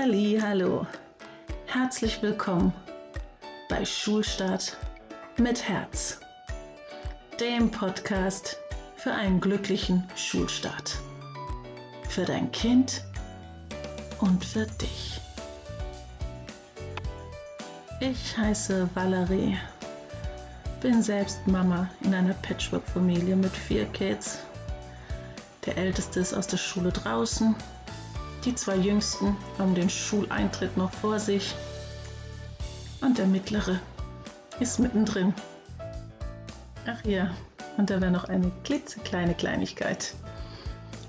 Halli, hallo. Herzlich willkommen bei Schulstart mit Herz, dem Podcast für einen glücklichen Schulstart. Für dein Kind und für dich. Ich heiße Valerie, bin selbst Mama in einer Patchwork-Familie mit vier Kids. Der älteste ist aus der Schule draußen die zwei Jüngsten haben den Schuleintritt noch vor sich und der mittlere ist mittendrin. Ach ja, und da wäre noch eine klitzekleine Kleinigkeit.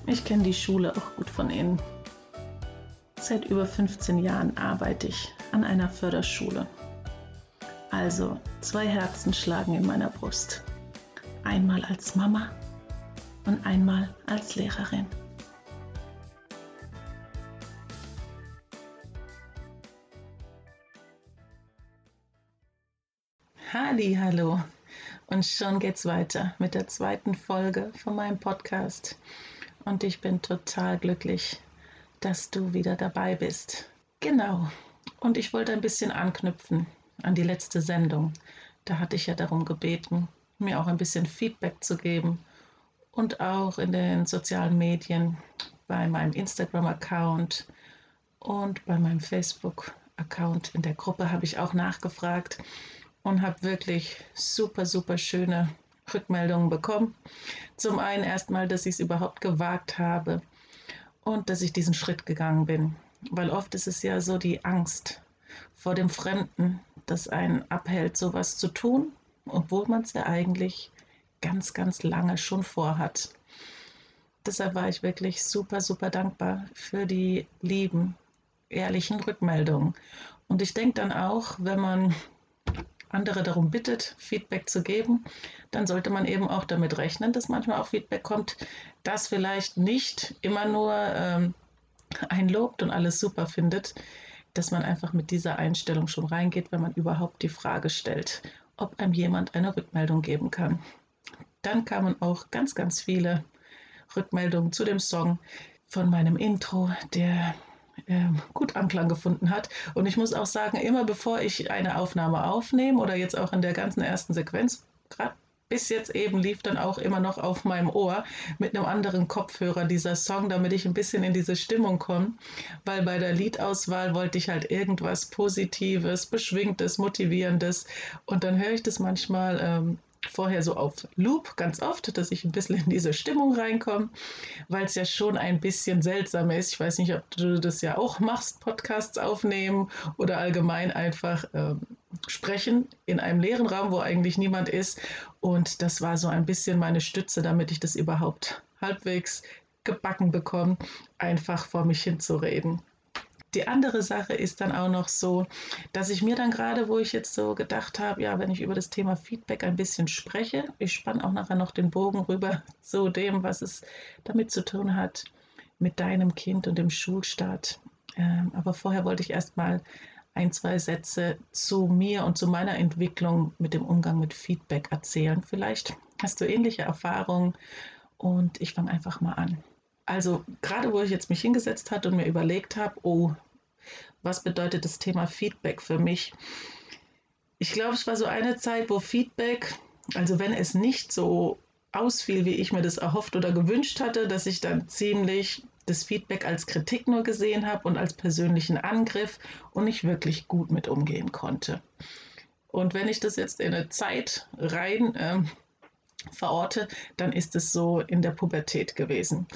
Ich kenne die Schule auch gut von innen. Seit über 15 Jahren arbeite ich an einer Förderschule. Also zwei Herzen schlagen in meiner Brust. Einmal als Mama und einmal als Lehrerin. Halli, hallo. Und schon geht's weiter mit der zweiten Folge von meinem Podcast. Und ich bin total glücklich, dass du wieder dabei bist. Genau. Und ich wollte ein bisschen anknüpfen an die letzte Sendung. Da hatte ich ja darum gebeten, mir auch ein bisschen Feedback zu geben und auch in den sozialen Medien, bei meinem Instagram-Account und bei meinem Facebook-Account in der Gruppe habe ich auch nachgefragt und habe wirklich super, super schöne Rückmeldungen bekommen. Zum einen erstmal, dass ich es überhaupt gewagt habe und dass ich diesen Schritt gegangen bin. Weil oft ist es ja so die Angst vor dem Fremden, das einen abhält, sowas zu tun, obwohl man es ja eigentlich ganz, ganz lange schon vorhat. Deshalb war ich wirklich super, super dankbar für die lieben, ehrlichen Rückmeldungen. Und ich denke dann auch, wenn man andere darum bittet, Feedback zu geben, dann sollte man eben auch damit rechnen, dass manchmal auch Feedback kommt, das vielleicht nicht immer nur ähm, einlobt und alles super findet, dass man einfach mit dieser Einstellung schon reingeht, wenn man überhaupt die Frage stellt, ob einem jemand eine Rückmeldung geben kann. Dann kamen auch ganz, ganz viele Rückmeldungen zu dem Song von meinem Intro, der äh, gut Anklang gefunden hat. Und ich muss auch sagen, immer bevor ich eine Aufnahme aufnehme oder jetzt auch in der ganzen ersten Sequenz, gerade bis jetzt eben lief dann auch immer noch auf meinem Ohr mit einem anderen Kopfhörer dieser Song, damit ich ein bisschen in diese Stimmung komme, weil bei der Liedauswahl wollte ich halt irgendwas Positives, Beschwingtes, Motivierendes und dann höre ich das manchmal ähm, vorher so auf Loop ganz oft, dass ich ein bisschen in diese Stimmung reinkomme, weil es ja schon ein bisschen seltsam ist. Ich weiß nicht, ob du das ja auch machst, Podcasts aufnehmen oder allgemein einfach ähm, sprechen in einem leeren Raum, wo eigentlich niemand ist. Und das war so ein bisschen meine Stütze, damit ich das überhaupt halbwegs gebacken bekomme, einfach vor mich hinzureden. Die andere Sache ist dann auch noch so, dass ich mir dann gerade, wo ich jetzt so gedacht habe, ja, wenn ich über das Thema Feedback ein bisschen spreche, ich spanne auch nachher noch den Bogen rüber zu dem, was es damit zu tun hat mit deinem Kind und dem Schulstart. Ähm, aber vorher wollte ich erst mal ein, zwei Sätze zu mir und zu meiner Entwicklung mit dem Umgang mit Feedback erzählen. Vielleicht hast du ähnliche Erfahrungen und ich fange einfach mal an. Also gerade wo ich jetzt mich hingesetzt hatte und mir überlegt habe, oh, was bedeutet das Thema Feedback für mich? Ich glaube, es war so eine Zeit, wo Feedback, also wenn es nicht so ausfiel, wie ich mir das erhofft oder gewünscht hatte, dass ich dann ziemlich das Feedback als Kritik nur gesehen habe und als persönlichen Angriff und nicht wirklich gut mit umgehen konnte. Und wenn ich das jetzt in eine Zeit rein ähm, verorte, dann ist es so in der Pubertät gewesen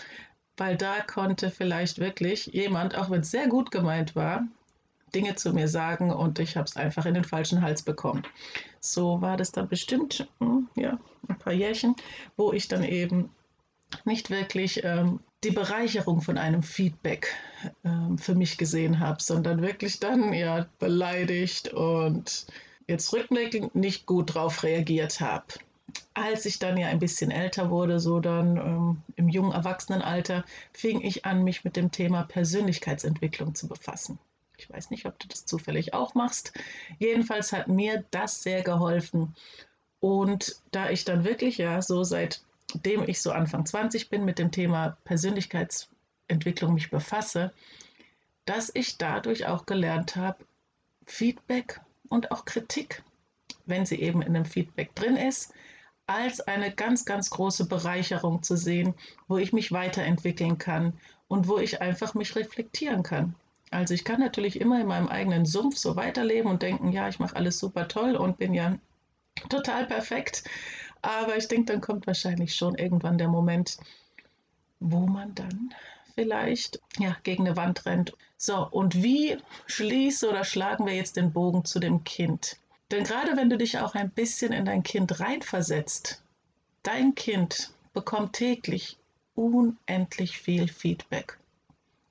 weil da konnte vielleicht wirklich jemand, auch wenn es sehr gut gemeint war, Dinge zu mir sagen und ich habe es einfach in den falschen Hals bekommen. So war das dann bestimmt, hm, ja, ein paar Jährchen, wo ich dann eben nicht wirklich ähm, die Bereicherung von einem Feedback ähm, für mich gesehen habe, sondern wirklich dann ja beleidigt und jetzt rückblickend nicht gut drauf reagiert habe als ich dann ja ein bisschen älter wurde, so dann ähm, im jungen Erwachsenenalter, fing ich an, mich mit dem Thema Persönlichkeitsentwicklung zu befassen. Ich weiß nicht, ob du das zufällig auch machst. Jedenfalls hat mir das sehr geholfen. Und da ich dann wirklich ja so seitdem ich so Anfang 20 bin mit dem Thema Persönlichkeitsentwicklung mich befasse, dass ich dadurch auch gelernt habe, Feedback und auch Kritik, wenn sie eben in einem Feedback drin ist, als eine ganz, ganz große Bereicherung zu sehen, wo ich mich weiterentwickeln kann und wo ich einfach mich reflektieren kann. Also ich kann natürlich immer in meinem eigenen Sumpf so weiterleben und denken, ja, ich mache alles super toll und bin ja total perfekt. Aber ich denke, dann kommt wahrscheinlich schon irgendwann der Moment, wo man dann vielleicht ja, gegen eine Wand rennt. So, und wie schließe oder schlagen wir jetzt den Bogen zu dem Kind? Denn gerade wenn du dich auch ein bisschen in dein Kind reinversetzt, dein Kind bekommt täglich unendlich viel Feedback.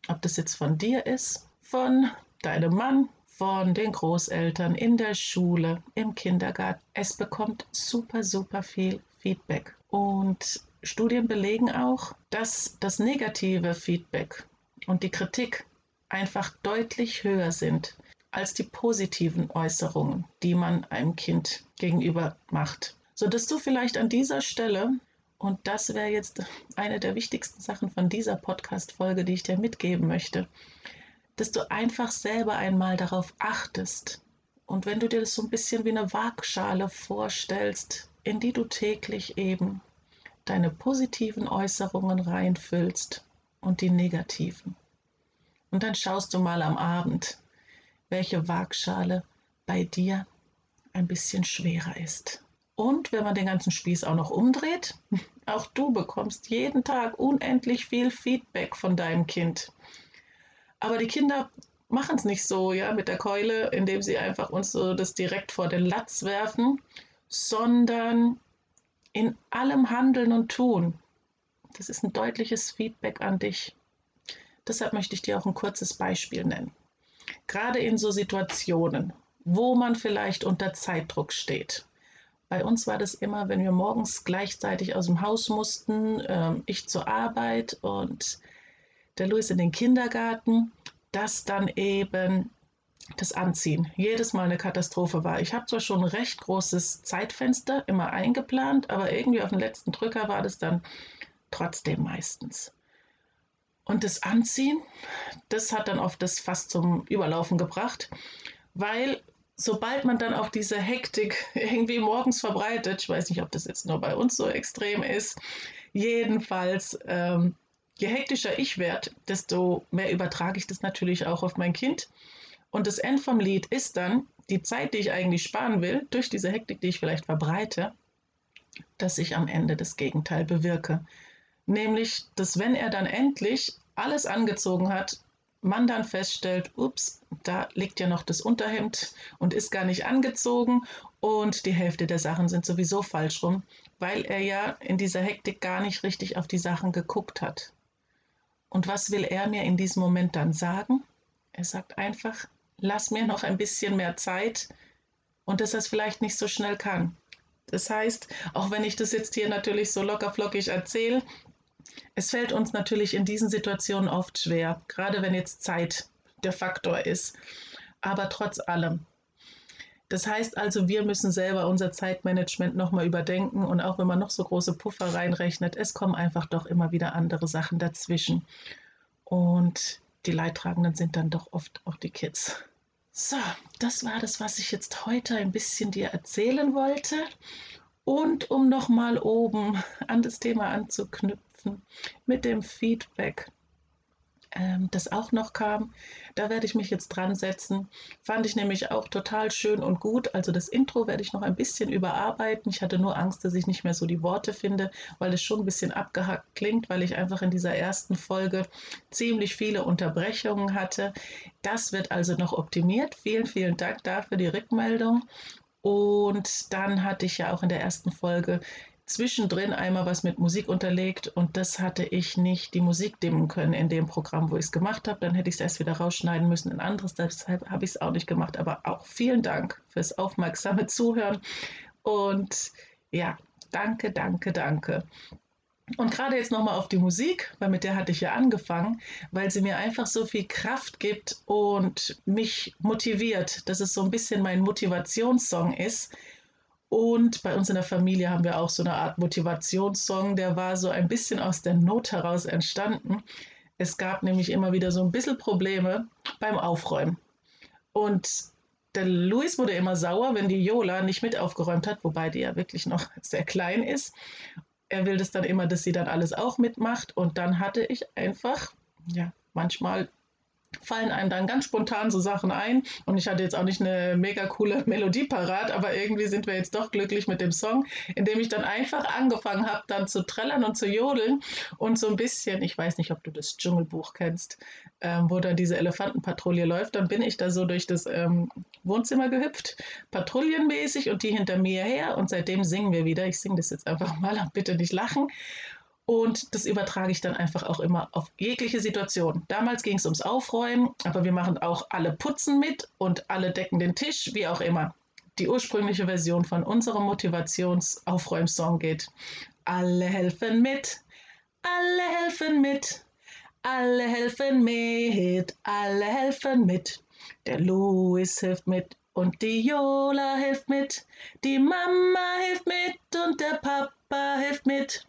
Ob das jetzt von dir ist, von deinem Mann, von den Großeltern, in der Schule, im Kindergarten. Es bekommt super, super viel Feedback. Und Studien belegen auch, dass das negative Feedback und die Kritik einfach deutlich höher sind als die positiven Äußerungen, die man einem Kind gegenüber macht. Sodass du vielleicht an dieser Stelle, und das wäre jetzt eine der wichtigsten Sachen von dieser Podcast-Folge, die ich dir mitgeben möchte, dass du einfach selber einmal darauf achtest. Und wenn du dir das so ein bisschen wie eine Waagschale vorstellst, in die du täglich eben deine positiven Äußerungen reinfüllst und die negativen. Und dann schaust du mal am Abend, welche Waagschale bei dir ein bisschen schwerer ist. Und wenn man den ganzen Spieß auch noch umdreht, auch du bekommst jeden Tag unendlich viel Feedback von deinem Kind. Aber die Kinder machen es nicht so, ja, mit der Keule, indem sie einfach uns so das direkt vor den Latz werfen, sondern in allem Handeln und Tun. Das ist ein deutliches Feedback an dich. Deshalb möchte ich dir auch ein kurzes Beispiel nennen. Gerade in so Situationen, wo man vielleicht unter Zeitdruck steht. Bei uns war das immer, wenn wir morgens gleichzeitig aus dem Haus mussten, äh, ich zur Arbeit und der Louis in den Kindergarten, dass dann eben das Anziehen jedes Mal eine Katastrophe war. Ich habe zwar schon ein recht großes Zeitfenster immer eingeplant, aber irgendwie auf den letzten Drücker war das dann trotzdem meistens. Und das Anziehen, das hat dann oft das fast zum Überlaufen gebracht, weil sobald man dann auch diese Hektik irgendwie morgens verbreitet, ich weiß nicht, ob das jetzt nur bei uns so extrem ist, jedenfalls, ähm, je hektischer ich werde, desto mehr übertrage ich das natürlich auch auf mein Kind. Und das End vom Lied ist dann die Zeit, die ich eigentlich sparen will, durch diese Hektik, die ich vielleicht verbreite, dass ich am Ende das Gegenteil bewirke. Nämlich, dass wenn er dann endlich alles angezogen hat, man dann feststellt, ups, da liegt ja noch das Unterhemd und ist gar nicht angezogen und die Hälfte der Sachen sind sowieso falsch rum, weil er ja in dieser Hektik gar nicht richtig auf die Sachen geguckt hat. Und was will er mir in diesem Moment dann sagen? Er sagt einfach, lass mir noch ein bisschen mehr Zeit und dass er es vielleicht nicht so schnell kann. Das heißt, auch wenn ich das jetzt hier natürlich so lockerflockig erzähle, es fällt uns natürlich in diesen Situationen oft schwer, gerade wenn jetzt Zeit der Faktor ist. Aber trotz allem. Das heißt also, wir müssen selber unser Zeitmanagement nochmal überdenken und auch wenn man noch so große Puffer reinrechnet, es kommen einfach doch immer wieder andere Sachen dazwischen. Und die Leidtragenden sind dann doch oft auch die Kids. So, das war das, was ich jetzt heute ein bisschen dir erzählen wollte. Und um nochmal oben an das Thema anzuknüpfen mit dem Feedback ähm, das auch noch kam. Da werde ich mich jetzt dran setzen. Fand ich nämlich auch total schön und gut. Also das Intro werde ich noch ein bisschen überarbeiten. Ich hatte nur Angst, dass ich nicht mehr so die Worte finde, weil es schon ein bisschen abgehackt klingt, weil ich einfach in dieser ersten Folge ziemlich viele Unterbrechungen hatte. Das wird also noch optimiert. Vielen, vielen Dank dafür die Rückmeldung. Und dann hatte ich ja auch in der ersten Folge zwischendrin einmal was mit Musik unterlegt und das hatte ich nicht die Musik dimmen können in dem Programm, wo ich es gemacht habe. Dann hätte ich es erst wieder rausschneiden müssen in anderes, deshalb habe ich es auch nicht gemacht. Aber auch vielen Dank fürs aufmerksame Zuhören und ja, danke, danke, danke. Und gerade jetzt nochmal auf die Musik, weil mit der hatte ich ja angefangen, weil sie mir einfach so viel Kraft gibt und mich motiviert, dass es so ein bisschen mein Motivationssong ist und bei uns in der Familie haben wir auch so eine Art Motivationssong, der war so ein bisschen aus der Not heraus entstanden. Es gab nämlich immer wieder so ein bisschen Probleme beim Aufräumen. Und der Luis wurde immer sauer, wenn die Jola nicht mit aufgeräumt hat, wobei die ja wirklich noch sehr klein ist. Er will das dann immer, dass sie dann alles auch mitmacht. Und dann hatte ich einfach, ja, manchmal fallen einem dann ganz spontan so Sachen ein. Und ich hatte jetzt auch nicht eine mega coole Melodie parat, aber irgendwie sind wir jetzt doch glücklich mit dem Song, indem ich dann einfach angefangen habe, dann zu trällern und zu jodeln und so ein bisschen, ich weiß nicht, ob du das Dschungelbuch kennst, ähm, wo dann diese Elefantenpatrouille läuft, dann bin ich da so durch das ähm, Wohnzimmer gehüpft, patrouillenmäßig und die hinter mir her und seitdem singen wir wieder. Ich singe das jetzt einfach mal, bitte nicht lachen. Und das übertrage ich dann einfach auch immer auf jegliche Situation. Damals ging es ums Aufräumen, aber wir machen auch alle Putzen mit und alle decken den Tisch, wie auch immer. Die ursprüngliche Version von unserem Motivations-Aufräumsong geht. Alle helfen mit, alle helfen mit, alle helfen mit, alle helfen mit. Der Louis hilft mit und die Jola hilft mit, die Mama hilft mit und der Papa hilft mit.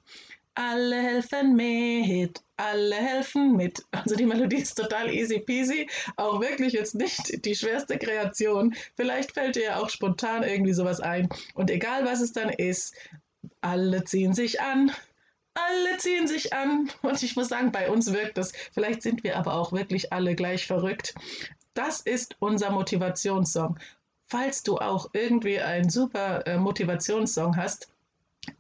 Alle helfen mit, alle helfen mit. Also die Melodie ist total easy peasy, auch wirklich jetzt nicht die schwerste Kreation. Vielleicht fällt dir ja auch spontan irgendwie sowas ein. Und egal was es dann ist, alle ziehen sich an, alle ziehen sich an. Und ich muss sagen, bei uns wirkt das. Vielleicht sind wir aber auch wirklich alle gleich verrückt. Das ist unser Motivationssong. Falls du auch irgendwie einen super äh, Motivationssong hast,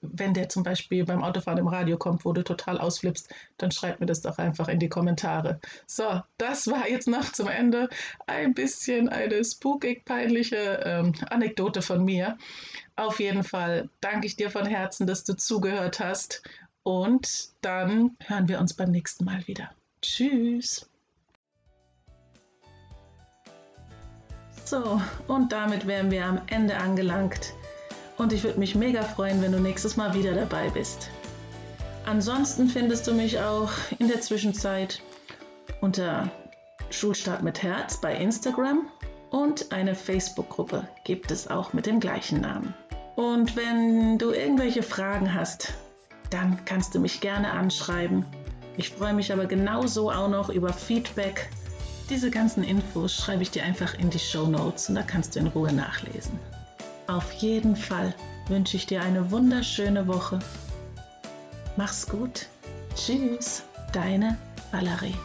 wenn der zum Beispiel beim Autofahren im Radio kommt, wo du total ausflippst, dann schreib mir das doch einfach in die Kommentare. So, das war jetzt noch zum Ende ein bisschen eine spookig peinliche ähm, Anekdote von mir. Auf jeden Fall danke ich dir von Herzen, dass du zugehört hast und dann hören wir uns beim nächsten Mal wieder. Tschüss. So, und damit wären wir am Ende angelangt und ich würde mich mega freuen, wenn du nächstes Mal wieder dabei bist. Ansonsten findest du mich auch in der Zwischenzeit unter Schulstart mit Herz bei Instagram und eine Facebook-Gruppe gibt es auch mit dem gleichen Namen. Und wenn du irgendwelche Fragen hast, dann kannst du mich gerne anschreiben. Ich freue mich aber genauso auch noch über Feedback. Diese ganzen Infos schreibe ich dir einfach in die Show Notes und da kannst du in Ruhe nachlesen. Auf jeden Fall wünsche ich dir eine wunderschöne Woche. Mach's gut. Tschüss, deine Valerie.